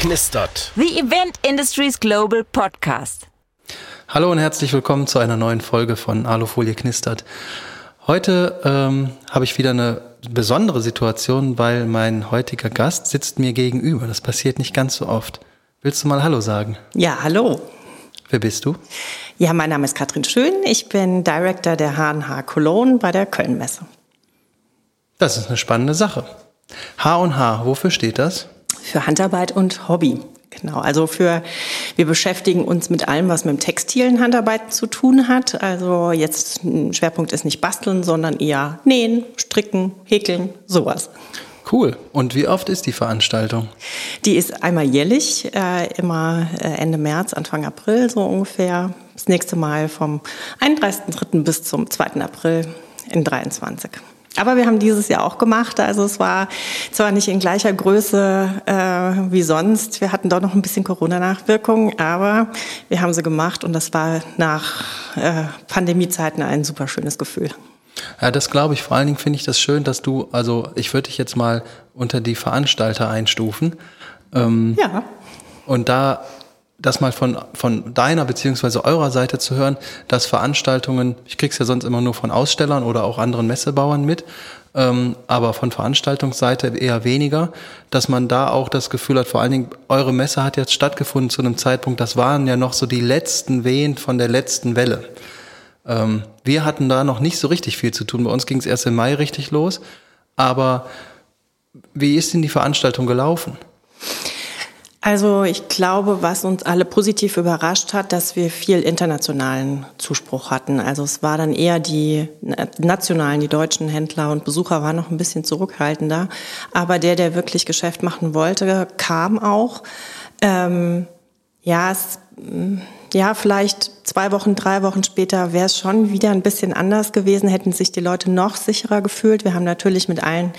knistert. The Event Industries Global Podcast. Hallo und herzlich willkommen zu einer neuen Folge von Alufolie knistert. Heute ähm, habe ich wieder eine besondere Situation, weil mein heutiger Gast sitzt mir gegenüber. Das passiert nicht ganz so oft. Willst du mal Hallo sagen? Ja, hallo. Wer bist du? Ja, mein Name ist Katrin Schön. Ich bin Director der H&H Cologne bei der Kölnmesse. Das ist eine spannende Sache. H&H, wofür steht das? Für Handarbeit und Hobby. Genau, also für, wir beschäftigen uns mit allem, was mit dem textilen Handarbeiten zu tun hat. Also jetzt ein Schwerpunkt ist nicht basteln, sondern eher nähen, stricken, häkeln, sowas. Cool. Und wie oft ist die Veranstaltung? Die ist einmal jährlich, äh, immer äh, Ende März, Anfang April so ungefähr. Das nächste Mal vom 31.03. bis zum 2. April in 23. Aber wir haben dieses Jahr auch gemacht. Also es war zwar nicht in gleicher Größe äh, wie sonst. Wir hatten doch noch ein bisschen Corona-Nachwirkungen, aber wir haben sie gemacht und das war nach äh, Pandemiezeiten ein super schönes Gefühl. Ja, das glaube ich. Vor allen Dingen finde ich das schön, dass du, also ich würde dich jetzt mal unter die Veranstalter einstufen. Ähm, ja. Und da das mal von, von deiner beziehungsweise eurer Seite zu hören, dass Veranstaltungen, ich krieg's ja sonst immer nur von Ausstellern oder auch anderen Messebauern mit, ähm, aber von Veranstaltungsseite eher weniger, dass man da auch das Gefühl hat, vor allen Dingen, eure Messe hat jetzt stattgefunden zu einem Zeitpunkt, das waren ja noch so die letzten Wehen von der letzten Welle. Ähm, wir hatten da noch nicht so richtig viel zu tun. Bei uns ging es erst im Mai richtig los. Aber wie ist denn die Veranstaltung gelaufen? Also ich glaube, was uns alle positiv überrascht hat, dass wir viel internationalen Zuspruch hatten. Also es war dann eher die nationalen, die deutschen Händler und Besucher waren noch ein bisschen zurückhaltender. Aber der, der wirklich Geschäft machen wollte, kam auch. Ähm, ja, es ja, vielleicht zwei Wochen, drei Wochen später wäre es schon wieder ein bisschen anders gewesen, hätten sich die Leute noch sicherer gefühlt. Wir haben natürlich mit allen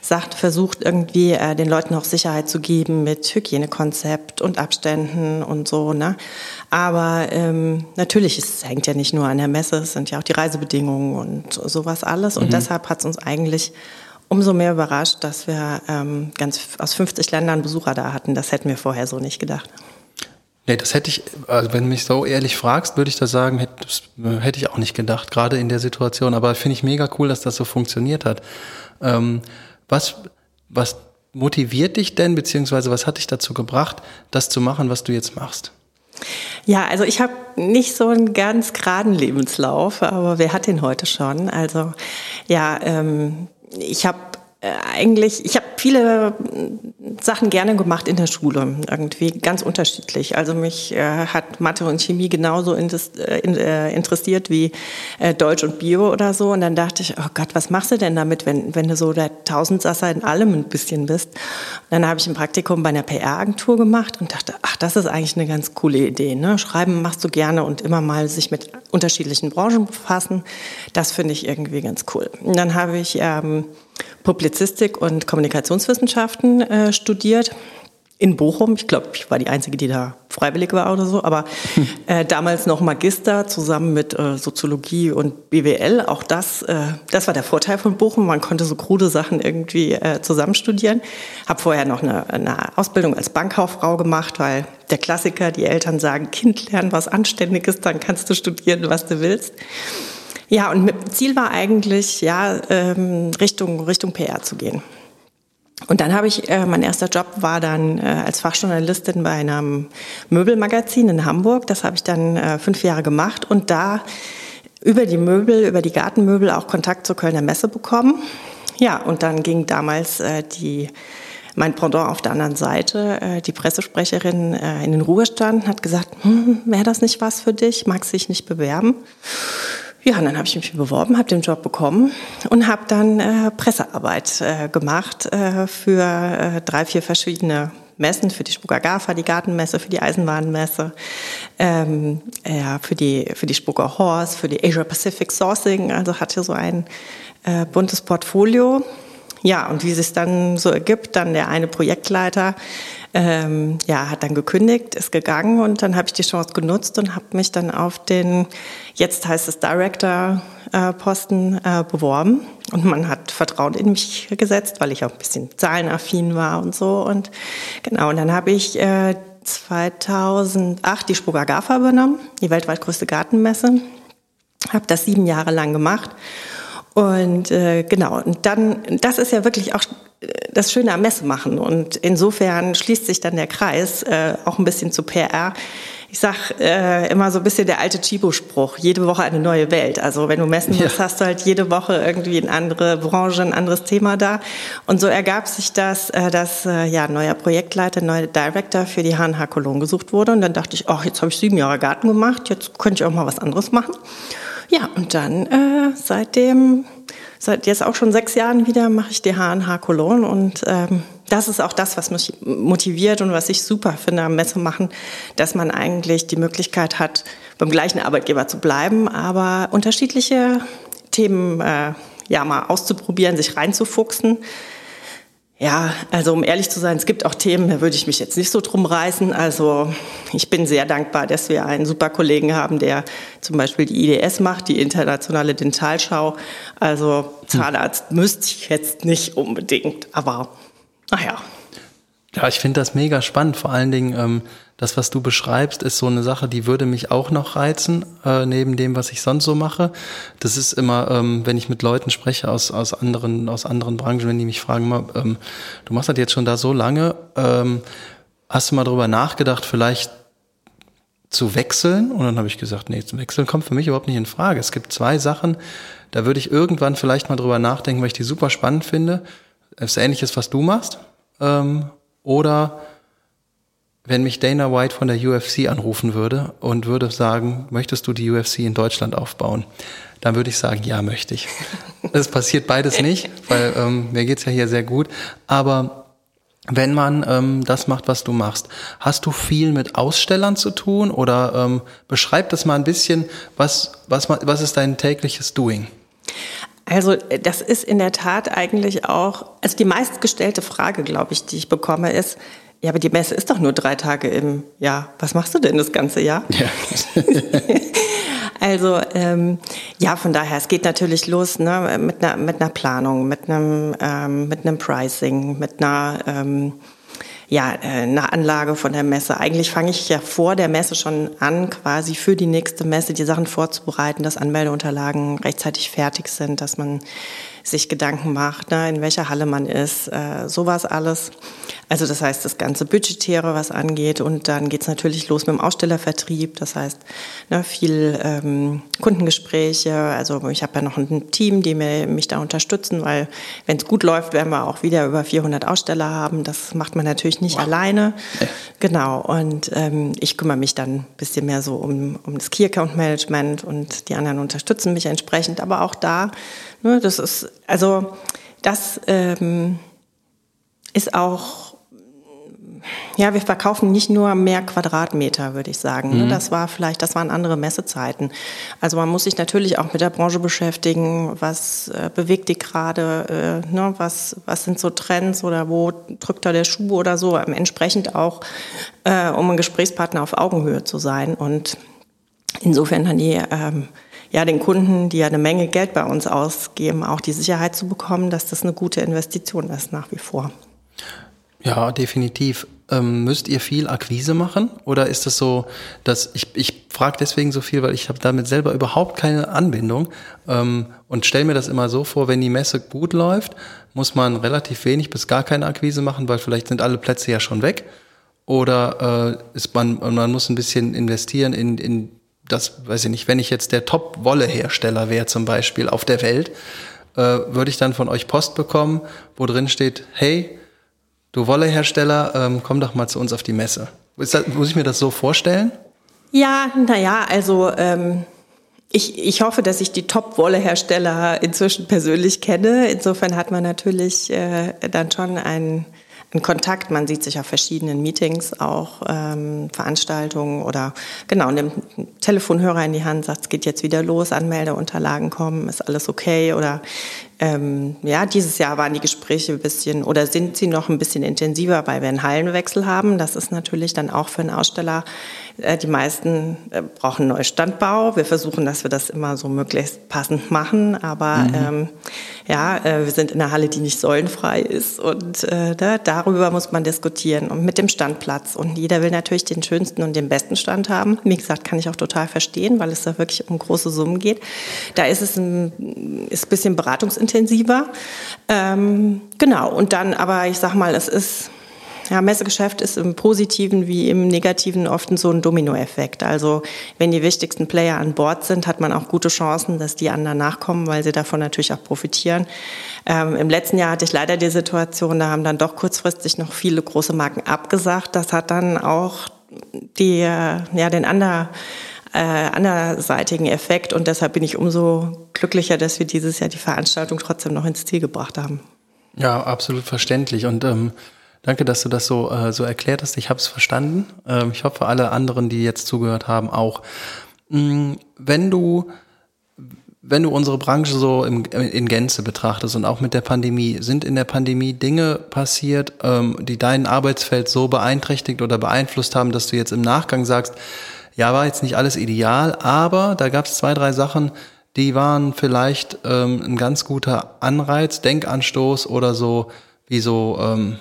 Sachen versucht, irgendwie äh, den Leuten auch Sicherheit zu geben mit Hygienekonzept und Abständen und so. Ne? Aber ähm, natürlich, es hängt ja nicht nur an der Messe, es sind ja auch die Reisebedingungen und sowas alles. Und mhm. deshalb hat es uns eigentlich umso mehr überrascht, dass wir ähm, ganz aus 50 Ländern Besucher da hatten. Das hätten wir vorher so nicht gedacht. Nee, das hätte ich, also wenn du mich so ehrlich fragst, würde ich das sagen, hätte, das hätte ich auch nicht gedacht, gerade in der Situation. Aber finde ich mega cool, dass das so funktioniert hat. Ähm, was, was motiviert dich denn, beziehungsweise was hat dich dazu gebracht, das zu machen, was du jetzt machst? Ja, also ich habe nicht so einen ganz geraden Lebenslauf, aber wer hat den heute schon? Also ja, ähm, ich habe eigentlich, ich habe viele Sachen gerne gemacht in der Schule, irgendwie ganz unterschiedlich. Also mich äh, hat Mathe und Chemie genauso äh, äh, interessiert wie äh, Deutsch und Bio oder so. Und dann dachte ich, oh Gott, was machst du denn damit, wenn, wenn du so der Tausendsasser in allem ein bisschen bist? Und dann habe ich ein Praktikum bei einer PR-Agentur gemacht und dachte, ach, das ist eigentlich eine ganz coole Idee. Ne? Schreiben machst du gerne und immer mal sich mit unterschiedlichen Branchen befassen. Das finde ich irgendwie ganz cool. Und dann habe ich ähm, Publizistik und Kommunikationswissenschaften äh, studiert in Bochum. Ich glaube, ich war die Einzige, die da freiwillig war oder so, aber äh, damals noch Magister zusammen mit äh, Soziologie und BWL. Auch das, äh, das war der Vorteil von Bochum. Man konnte so krude Sachen irgendwie äh, zusammen studieren. Habe vorher noch eine, eine Ausbildung als Bankkauffrau gemacht, weil der Klassiker, die Eltern sagen, Kind lernen was Anständiges, dann kannst du studieren, was du willst. Ja, und Ziel war eigentlich, ja, ähm, Richtung, Richtung PR zu gehen. Und dann habe ich, äh, mein erster Job war dann äh, als Fachjournalistin bei einem Möbelmagazin in Hamburg. Das habe ich dann äh, fünf Jahre gemacht und da über die Möbel, über die Gartenmöbel auch Kontakt zur Kölner Messe bekommen. Ja, und dann ging damals äh, die mein Pendant auf der anderen Seite, äh, die Pressesprecherin äh, in den Ruhestand, hat gesagt, hm, wäre das nicht was für dich? Magst dich nicht bewerben? Ja, und dann habe ich mich beworben, habe den Job bekommen und habe dann äh, Pressearbeit äh, gemacht äh, für äh, drei, vier verschiedene Messen, für die Spucker GAFA, die Gartenmesse, für die Eisenbahnmesse, ähm, ja, für die, für die Spucker Horse, für die Asia Pacific Sourcing, also hatte so ein äh, buntes Portfolio. Ja, und wie es sich dann so ergibt, dann der eine Projektleiter ähm, ja, hat dann gekündigt, ist gegangen und dann habe ich die Chance genutzt und habe mich dann auf den, jetzt heißt es Director-Posten äh, beworben. und man hat Vertrauen in mich gesetzt, weil ich auch ein bisschen zahlenaffin war und so. Und genau, und dann habe ich äh, 2008 die Spuga GAFA übernommen, die weltweit größte Gartenmesse. Habe das sieben Jahre lang gemacht. Und äh, genau, und dann, das ist ja wirklich auch das Schöne am Messe machen. Und insofern schließt sich dann der Kreis äh, auch ein bisschen zu PR. Ich sag äh, immer so ein bisschen der alte Chibo-Spruch, jede Woche eine neue Welt. Also wenn du messen willst, ja. hast du halt jede Woche irgendwie eine andere Branche, ein anderes Thema da. Und so ergab sich das, äh, dass äh, ja neuer Projektleiter, neuer Director für die HNH Cologne gesucht wurde. Und dann dachte ich, ach, jetzt habe ich sieben Jahre Garten gemacht, jetzt könnte ich auch mal was anderes machen. Ja, und dann äh, seitdem seit jetzt auch schon sechs Jahren wieder mache ich die H&H Cologne und ähm, das ist auch das, was mich motiviert und was ich super finde am Messe machen, dass man eigentlich die Möglichkeit hat, beim gleichen Arbeitgeber zu bleiben, aber unterschiedliche Themen äh, ja mal auszuprobieren, sich reinzufuchsen. Ja, also um ehrlich zu sein, es gibt auch Themen, da würde ich mich jetzt nicht so drum reißen. Also ich bin sehr dankbar, dass wir einen super Kollegen haben, der zum Beispiel die IDS macht, die internationale Dentalschau. Also Zahnarzt hm. müsste ich jetzt nicht unbedingt, aber naja. Ja, ich finde das mega spannend. Vor allen Dingen, ähm, das, was du beschreibst, ist so eine Sache, die würde mich auch noch reizen, äh, neben dem, was ich sonst so mache. Das ist immer, ähm, wenn ich mit Leuten spreche aus, aus, anderen, aus anderen Branchen, wenn die mich fragen, mal, ähm, du machst das jetzt schon da so lange, ähm, hast du mal drüber nachgedacht, vielleicht zu wechseln? Und dann habe ich gesagt, nee, zu wechseln kommt für mich überhaupt nicht in Frage. Es gibt zwei Sachen, da würde ich irgendwann vielleicht mal drüber nachdenken, weil ich die super spannend finde. Das ist ähnliches, was du machst. Ähm, oder wenn mich Dana White von der UFC anrufen würde und würde sagen, möchtest du die UFC in Deutschland aufbauen? Dann würde ich sagen, ja, möchte ich. Es passiert beides nicht, weil ähm, mir geht's ja hier sehr gut. Aber wenn man ähm, das macht, was du machst, hast du viel mit Ausstellern zu tun oder ähm, beschreib das mal ein bisschen, was, was, was ist dein tägliches Doing? Also das ist in der Tat eigentlich auch, also die meistgestellte Frage, glaube ich, die ich bekomme, ist, ja, aber die Messe ist doch nur drei Tage im Jahr. Was machst du denn das ganze Jahr? Ja. also ähm, ja, von daher, es geht natürlich los ne, mit, einer, mit einer Planung, mit einem, ähm, mit einem Pricing, mit einer ähm, ja, äh, eine Anlage von der Messe. Eigentlich fange ich ja vor der Messe schon an, quasi für die nächste Messe die Sachen vorzubereiten, dass Anmeldeunterlagen rechtzeitig fertig sind, dass man sich Gedanken macht, ne, in welcher Halle man ist, äh, sowas alles. Also das heißt, das ganze Budgetäre, was angeht. Und dann geht's natürlich los mit dem Ausstellervertrieb. Das heißt, ne, viel ähm, Kundengespräche. Also ich habe ja noch ein Team, die mir, mich da unterstützen, weil wenn es gut läuft, werden wir auch wieder über 400 Aussteller haben. Das macht man natürlich nicht wow. alleine. Genau. Und ähm, ich kümmere mich dann ein bisschen mehr so um, um das Key Account Management und die anderen unterstützen mich entsprechend. Aber auch da, ne, das ist, also das ähm, ist auch ja, wir verkaufen nicht nur mehr Quadratmeter, würde ich sagen. Ne? Mhm. Das war vielleicht, das waren andere Messezeiten. Also man muss sich natürlich auch mit der Branche beschäftigen. Was äh, bewegt die gerade? Äh, ne? was, was sind so Trends oder wo drückt da der Schuh oder so? Entsprechend auch, äh, um ein Gesprächspartner auf Augenhöhe zu sein. Und insofern dann die, ähm, ja, den Kunden, die ja eine Menge Geld bei uns ausgeben, auch die Sicherheit zu bekommen, dass das eine gute Investition ist nach wie vor. Ja, definitiv. Ähm, müsst ihr viel Akquise machen? Oder ist es so, dass ich, ich frage deswegen so viel, weil ich habe damit selber überhaupt keine Anbindung ähm, und stelle mir das immer so vor, wenn die Messe gut läuft, muss man relativ wenig bis gar keine Akquise machen, weil vielleicht sind alle Plätze ja schon weg. Oder äh, ist man, man muss ein bisschen investieren in, in das, weiß ich nicht, wenn ich jetzt der Top-Wolle-Hersteller wäre zum Beispiel auf der Welt, äh, würde ich dann von euch Post bekommen, wo drin steht, hey, du Wollehersteller, ähm, komm doch mal zu uns auf die Messe. Das, muss ich mir das so vorstellen? Ja, naja, also ähm, ich, ich hoffe, dass ich die Top-Wollehersteller inzwischen persönlich kenne. Insofern hat man natürlich äh, dann schon einen in Kontakt. Man sieht sich auf verschiedenen Meetings, auch ähm, Veranstaltungen oder genau, nimmt einen Telefonhörer in die Hand, sagt, es geht jetzt wieder los, Anmeldeunterlagen kommen, ist alles okay oder ähm, ja, dieses Jahr waren die Gespräche ein bisschen oder sind sie noch ein bisschen intensiver, weil wir einen Hallenwechsel haben. Das ist natürlich dann auch für einen Aussteller die meisten äh, brauchen Neustandbau. Wir versuchen, dass wir das immer so möglichst passend machen. Aber mhm. ähm, ja, äh, wir sind in einer Halle, die nicht säulenfrei ist. Und äh, da, darüber muss man diskutieren. Und mit dem Standplatz. Und jeder will natürlich den schönsten und den besten Stand haben. Wie gesagt, kann ich auch total verstehen, weil es da wirklich um große Summen geht. Da ist es ein, ist ein bisschen beratungsintensiver. Ähm, genau. Und dann, aber ich sag mal, es ist ja, Messegeschäft ist im Positiven wie im Negativen oft so ein Dominoeffekt. Also wenn die wichtigsten Player an Bord sind, hat man auch gute Chancen, dass die anderen nachkommen, weil sie davon natürlich auch profitieren. Ähm, Im letzten Jahr hatte ich leider die Situation, da haben dann doch kurzfristig noch viele große Marken abgesagt. Das hat dann auch die, ja, den anderen äh, anderseitigen Effekt und deshalb bin ich umso glücklicher, dass wir dieses Jahr die Veranstaltung trotzdem noch ins Ziel gebracht haben. Ja, absolut verständlich und ähm Danke, dass du das so, äh, so erklärt hast. Ich habe es verstanden. Ähm, ich hoffe, alle anderen, die jetzt zugehört haben, auch. Mm, wenn du, wenn du unsere Branche so im, in Gänze betrachtest und auch mit der Pandemie, sind in der Pandemie Dinge passiert, ähm, die dein Arbeitsfeld so beeinträchtigt oder beeinflusst haben, dass du jetzt im Nachgang sagst, ja, war jetzt nicht alles ideal, aber da gab es zwei, drei Sachen, die waren vielleicht ähm, ein ganz guter Anreiz, Denkanstoß oder so, wie so, ähm,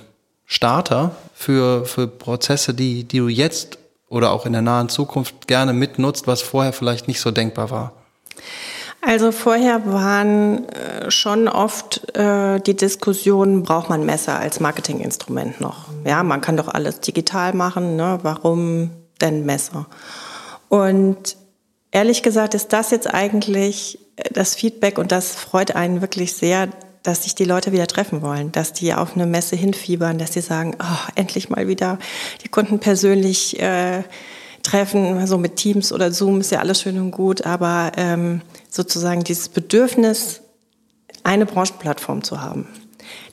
Starter für, für Prozesse, die, die du jetzt oder auch in der nahen Zukunft gerne mitnutzt, was vorher vielleicht nicht so denkbar war? Also vorher waren äh, schon oft äh, die Diskussionen, braucht man Messer als Marketinginstrument noch? Ja, man kann doch alles digital machen, ne? warum denn Messer? Und ehrlich gesagt ist das jetzt eigentlich äh, das Feedback und das freut einen wirklich sehr, dass sich die Leute wieder treffen wollen, dass die auf eine Messe hinfiebern, dass sie sagen, oh, endlich mal wieder die Kunden persönlich äh, treffen, so mit Teams oder Zoom ist ja alles schön und gut, aber ähm, sozusagen dieses Bedürfnis, eine Branchenplattform zu haben.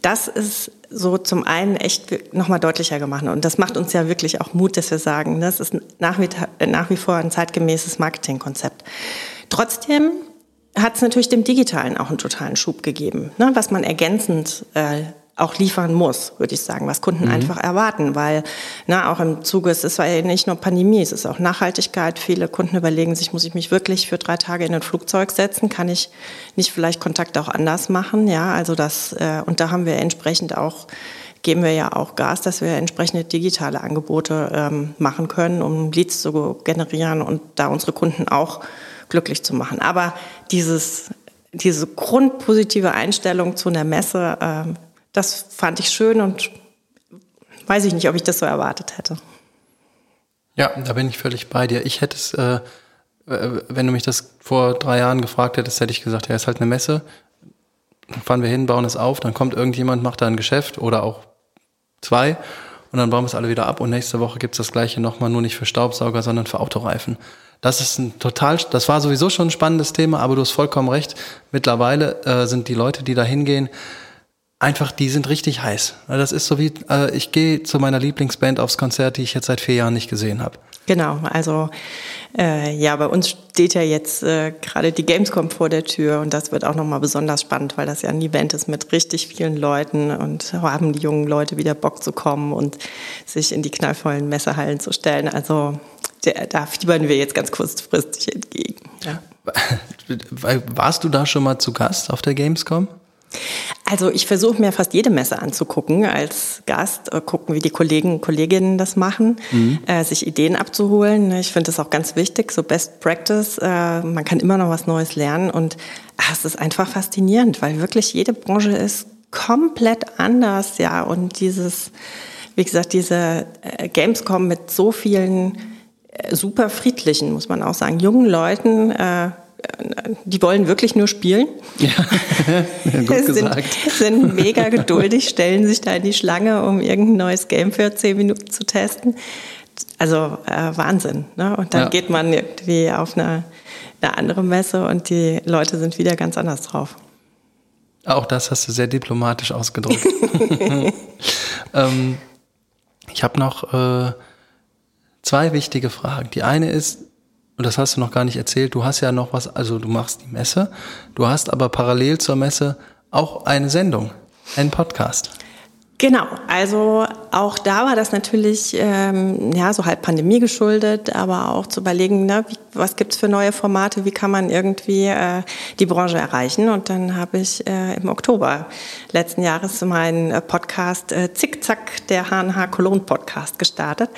Das ist so zum einen echt nochmal deutlicher gemacht. Und das macht uns ja wirklich auch Mut, dass wir sagen, das ist nach wie, nach wie vor ein zeitgemäßes Marketingkonzept. Trotzdem hat es natürlich dem Digitalen auch einen totalen Schub gegeben, ne, was man ergänzend äh, auch liefern muss, würde ich sagen, was Kunden mhm. einfach erwarten, weil ne, auch im Zuge, es ist ja nicht nur Pandemie, es ist auch Nachhaltigkeit. Viele Kunden überlegen sich, muss ich mich wirklich für drei Tage in ein Flugzeug setzen? Kann ich nicht vielleicht Kontakte auch anders machen? Ja, also das, äh, und da haben wir entsprechend auch geben wir ja auch Gas, dass wir entsprechende digitale Angebote ähm, machen können, um Leads zu generieren und da unsere Kunden auch glücklich zu machen. Aber dieses, diese grundpositive Einstellung zu einer Messe, äh, das fand ich schön und weiß ich nicht, ob ich das so erwartet hätte. Ja, da bin ich völlig bei dir. Ich hätte es, äh, äh, wenn du mich das vor drei Jahren gefragt hättest, hätte ich gesagt, ja, ist halt eine Messe. Dann fahren wir hin, bauen es auf, dann kommt irgendjemand, macht da ein Geschäft oder auch zwei und dann bauen wir es alle wieder ab und nächste Woche gibt es das gleiche nochmal, nur nicht für Staubsauger, sondern für Autoreifen. Das ist ein total, das war sowieso schon ein spannendes Thema, aber du hast vollkommen recht. Mittlerweile äh, sind die Leute, die da hingehen, einfach, die sind richtig heiß. Das ist so wie, äh, ich gehe zu meiner Lieblingsband aufs Konzert, die ich jetzt seit vier Jahren nicht gesehen habe. Genau, also äh, ja, bei uns steht ja jetzt äh, gerade die Gamescom vor der Tür und das wird auch nochmal besonders spannend, weil das ja ein Event ist mit richtig vielen Leuten und haben die jungen Leute wieder Bock zu kommen und sich in die knallvollen Messehallen zu stellen. Also der, da fiebern wir jetzt ganz kurzfristig entgegen. Ja. Warst du da schon mal zu Gast auf der Gamescom? Also ich versuche mir fast jede Messe anzugucken als Gast, äh, gucken, wie die Kollegen und Kolleginnen das machen, mhm. äh, sich Ideen abzuholen. Ich finde das auch ganz wichtig, so Best Practice. Äh, man kann immer noch was Neues lernen und ach, es ist einfach faszinierend, weil wirklich jede Branche ist komplett anders, ja. Und dieses, wie gesagt, diese äh, Gamescom mit so vielen super friedlichen, muss man auch sagen, jungen Leuten, äh, die wollen wirklich nur spielen. Ja, gut gesagt. Sind, sind mega geduldig, stellen sich da in die Schlange, um irgendein neues Game für zehn Minuten zu testen. Also äh, Wahnsinn. Ne? Und dann ja. geht man irgendwie auf eine, eine andere Messe und die Leute sind wieder ganz anders drauf. Auch das hast du sehr diplomatisch ausgedrückt. ähm, ich habe noch äh, zwei wichtige Fragen. Die eine ist, und das hast du noch gar nicht erzählt, du hast ja noch was, also du machst die Messe, du hast aber parallel zur Messe auch eine Sendung, einen Podcast. Genau, also auch da war das natürlich ähm, ja so halb Pandemie geschuldet, aber auch zu überlegen, ne, wie, was gibt's für neue Formate, wie kann man irgendwie äh, die Branche erreichen. Und dann habe ich äh, im Oktober letzten Jahres meinen äh, Podcast äh, Zickzack, der HNH Cologne Podcast gestartet.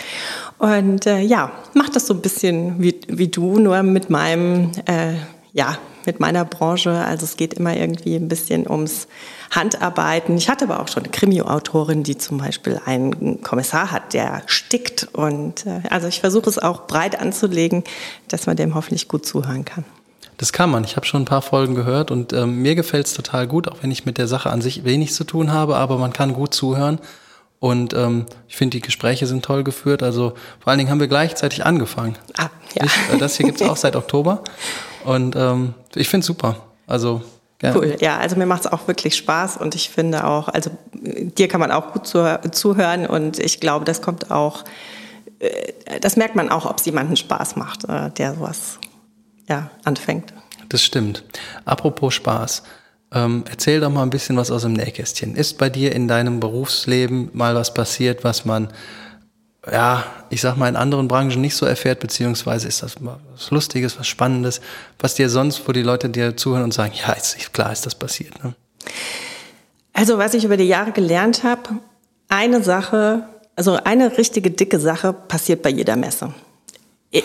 Und äh, ja, mach das so ein bisschen wie, wie du, nur mit meinem äh, ja mit meiner Branche. Also es geht immer irgendwie ein bisschen ums Handarbeiten. Ich hatte aber auch schon eine Krimi-Autorin, die zum Beispiel einen Kommissar hat, der stickt. Und äh, also ich versuche es auch breit anzulegen, dass man dem hoffentlich gut zuhören kann. Das kann man. Ich habe schon ein paar Folgen gehört und ähm, mir gefällt es total gut, auch wenn ich mit der Sache an sich wenig zu tun habe, aber man kann gut zuhören. Und ähm, ich finde, die Gespräche sind toll geführt. Also vor allen Dingen haben wir gleichzeitig angefangen. Ah, ja. Ich, äh, das hier gibt es auch seit Oktober. Und ähm, ich finde es super. Also ja. Cool, ja, also mir macht es auch wirklich Spaß und ich finde auch, also dir kann man auch gut zu, zuhören und ich glaube, das kommt auch, äh, das merkt man auch, ob es jemanden Spaß macht, äh, der sowas ja, anfängt. Das stimmt. Apropos Spaß, ähm, erzähl doch mal ein bisschen was aus dem Nähkästchen. Ist bei dir in deinem Berufsleben mal was passiert, was man ja, ich sag mal, in anderen Branchen nicht so erfährt, beziehungsweise ist das was Lustiges, was Spannendes, was dir sonst, wo die Leute dir zuhören und sagen, ja, ist, klar ist das passiert. Ne? Also, was ich über die Jahre gelernt habe, eine Sache, also eine richtige dicke Sache passiert bei jeder Messe.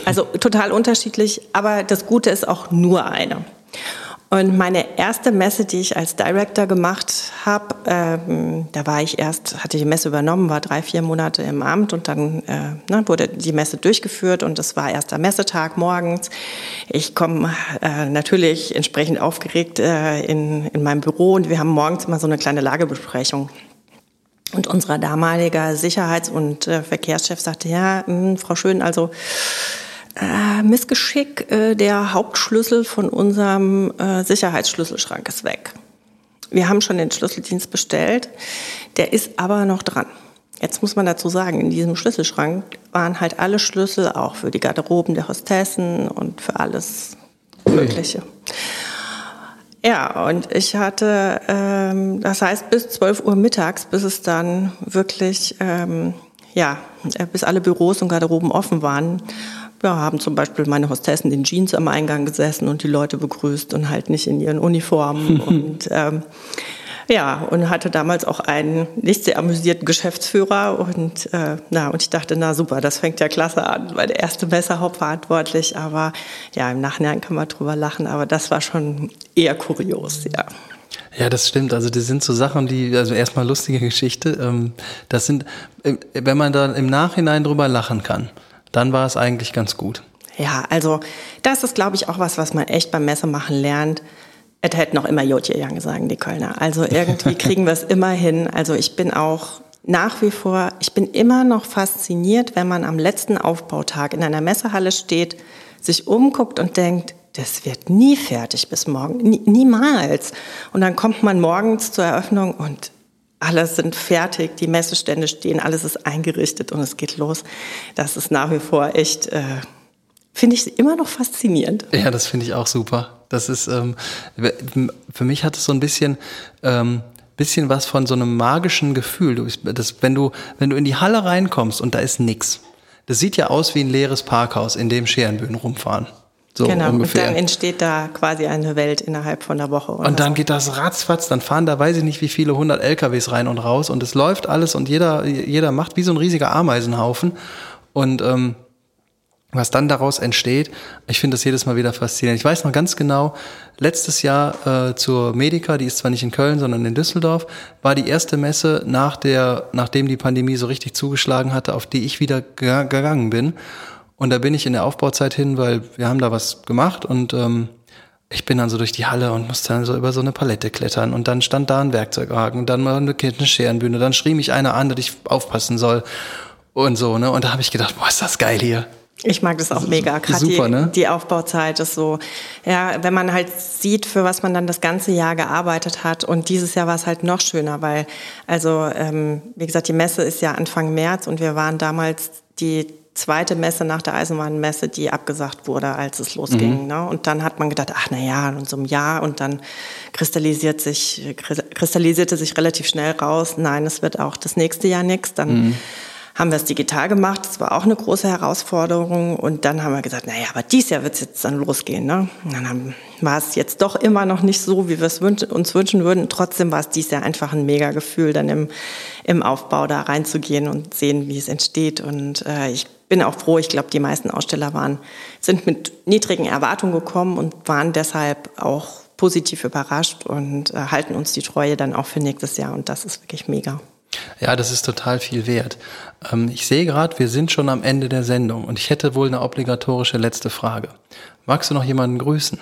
Also total unterschiedlich, aber das Gute ist auch nur eine. Und meine erste Messe, die ich als Director gemacht habe, ähm, da war ich erst, hatte die Messe übernommen, war drei, vier Monate im Amt und dann äh, ne, wurde die Messe durchgeführt und es war erster Messetag morgens. Ich komme äh, natürlich entsprechend aufgeregt äh, in, in meinem Büro und wir haben morgens immer so eine kleine Lagebesprechung. Und unser damaliger Sicherheits- und äh, Verkehrschef sagte, ja, mh, hm, Frau Schön, also äh, Missgeschick, äh, der Hauptschlüssel von unserem äh, Sicherheitsschlüsselschrank ist weg. Wir haben schon den Schlüsseldienst bestellt, der ist aber noch dran. Jetzt muss man dazu sagen, in diesem Schlüsselschrank waren halt alle Schlüssel, auch für die Garderoben der Hostessen und für alles Mögliche. Ja, und ich hatte, ähm, das heißt, bis 12 Uhr mittags, bis es dann wirklich, ähm, ja, bis alle Büros und Garderoben offen waren, ja, haben zum Beispiel meine Hostessen in Jeans am Eingang gesessen und die Leute begrüßt und halt nicht in ihren Uniformen. und ähm, ja, und hatte damals auch einen nicht sehr amüsierten Geschäftsführer und äh, na und ich dachte, na super, das fängt ja klasse an, weil der erste Messer hauptverantwortlich, aber ja, im Nachhinein kann man drüber lachen, aber das war schon eher kurios, ja. Ja, das stimmt. Also das sind so Sachen, die, also erstmal lustige Geschichte. Ähm, das sind, äh, wenn man da im Nachhinein drüber lachen kann, dann war es eigentlich ganz gut. Ja, also das ist, glaube ich, auch was, was man echt beim Messemachen lernt. Es hätte noch immer Jotje Young sagen, die Kölner. Also irgendwie kriegen wir es immer hin. Also ich bin auch nach wie vor, ich bin immer noch fasziniert, wenn man am letzten Aufbautag in einer Messehalle steht, sich umguckt und denkt, das wird nie fertig bis morgen, nie, niemals. Und dann kommt man morgens zur Eröffnung und alles sind fertig, die Messestände stehen, alles ist eingerichtet und es geht los. Das ist nach wie vor echt, äh, finde ich immer noch faszinierend. Ja, das finde ich auch super. Das ist, ähm, für mich hat es so ein bisschen, ähm, bisschen was von so einem magischen Gefühl. Du, das, wenn du, wenn du in die Halle reinkommst und da ist nix. Das sieht ja aus wie ein leeres Parkhaus, in dem Scherenböen rumfahren. So genau, ungefähr. und dann entsteht da quasi eine Welt innerhalb von einer Woche. Und dann so. geht das ratzfatz, dann fahren da weiß ich nicht wie viele hundert LKWs rein und raus und es läuft alles und jeder, jeder macht wie so ein riesiger Ameisenhaufen. Und ähm, was dann daraus entsteht, ich finde das jedes Mal wieder faszinierend. Ich weiß noch ganz genau, letztes Jahr äh, zur Medica, die ist zwar nicht in Köln, sondern in Düsseldorf, war die erste Messe nach der, nachdem die Pandemie so richtig zugeschlagen hatte, auf die ich wieder gegangen bin. Und da bin ich in der Aufbauzeit hin, weil wir haben da was gemacht und ähm, ich bin dann so durch die Halle und musste dann so über so eine Palette klettern und dann stand da ein Werkzeugwagen und dann mal eine Scherenbühne. Dann schrie mich einer an, dass ich aufpassen soll und so, ne? Und da habe ich gedacht, boah, ist das geil hier. Ich mag das auch mega. Gerade die, ne? die Aufbauzeit ist so, ja, wenn man halt sieht, für was man dann das ganze Jahr gearbeitet hat. Und dieses Jahr war es halt noch schöner, weil, also, ähm, wie gesagt, die Messe ist ja Anfang März und wir waren damals die zweite Messe nach der Eisenbahnmesse, die abgesagt wurde, als es losging. Mhm. Ne? Und dann hat man gedacht, ach na ja, in so einem Jahr und dann kristallisiert sich, kristallisierte sich relativ schnell raus, nein, es wird auch das nächste Jahr nichts. Dann mhm haben wir es digital gemacht. Das war auch eine große Herausforderung. Und dann haben wir gesagt, naja, aber dieses Jahr wird es jetzt dann losgehen. Ne? Und dann haben, war es jetzt doch immer noch nicht so, wie wir es wünsch, uns wünschen würden. Trotzdem war es dieses Jahr einfach ein mega Gefühl, dann im, im Aufbau da reinzugehen und sehen, wie es entsteht. Und äh, ich bin auch froh, ich glaube, die meisten Aussteller waren, sind mit niedrigen Erwartungen gekommen und waren deshalb auch positiv überrascht und äh, halten uns die Treue dann auch für nächstes Jahr. Und das ist wirklich mega. Ja, das ist total viel wert. Ähm, ich sehe gerade, wir sind schon am Ende der Sendung und ich hätte wohl eine obligatorische letzte Frage. Magst du noch jemanden grüßen?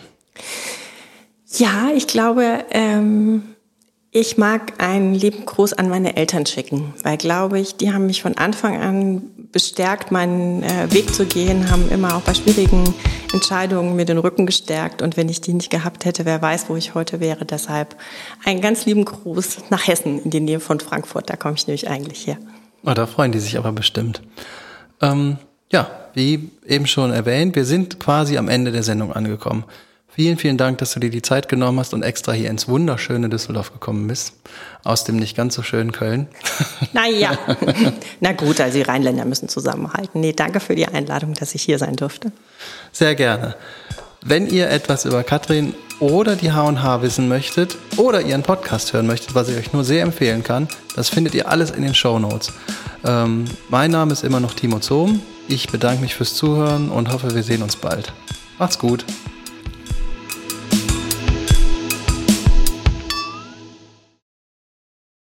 Ja, ich glaube, ähm, ich mag einen lieben Gruß an meine Eltern schicken, weil glaube ich, die haben mich von Anfang an bestärkt, meinen äh, Weg zu gehen, haben immer auch bei schwierigen Entscheidungen mir den Rücken gestärkt. Und wenn ich die nicht gehabt hätte, wer weiß, wo ich heute wäre. Deshalb einen ganz lieben Gruß nach Hessen, in die Nähe von Frankfurt. Da komme ich nämlich eigentlich her. Oh, da freuen die sich aber bestimmt. Ähm, ja, wie eben schon erwähnt, wir sind quasi am Ende der Sendung angekommen. Vielen, vielen Dank, dass du dir die Zeit genommen hast und extra hier ins wunderschöne Düsseldorf gekommen bist. Aus dem nicht ganz so schönen Köln. Naja, na gut, also die Rheinländer müssen zusammenhalten. Nee, danke für die Einladung, dass ich hier sein durfte. Sehr gerne. Wenn ihr etwas über Katrin oder die H&H wissen möchtet oder ihren Podcast hören möchtet, was ich euch nur sehr empfehlen kann, das findet ihr alles in den Show Notes. Ähm, mein Name ist immer noch Timo Zohm. Ich bedanke mich fürs Zuhören und hoffe, wir sehen uns bald. Macht's gut.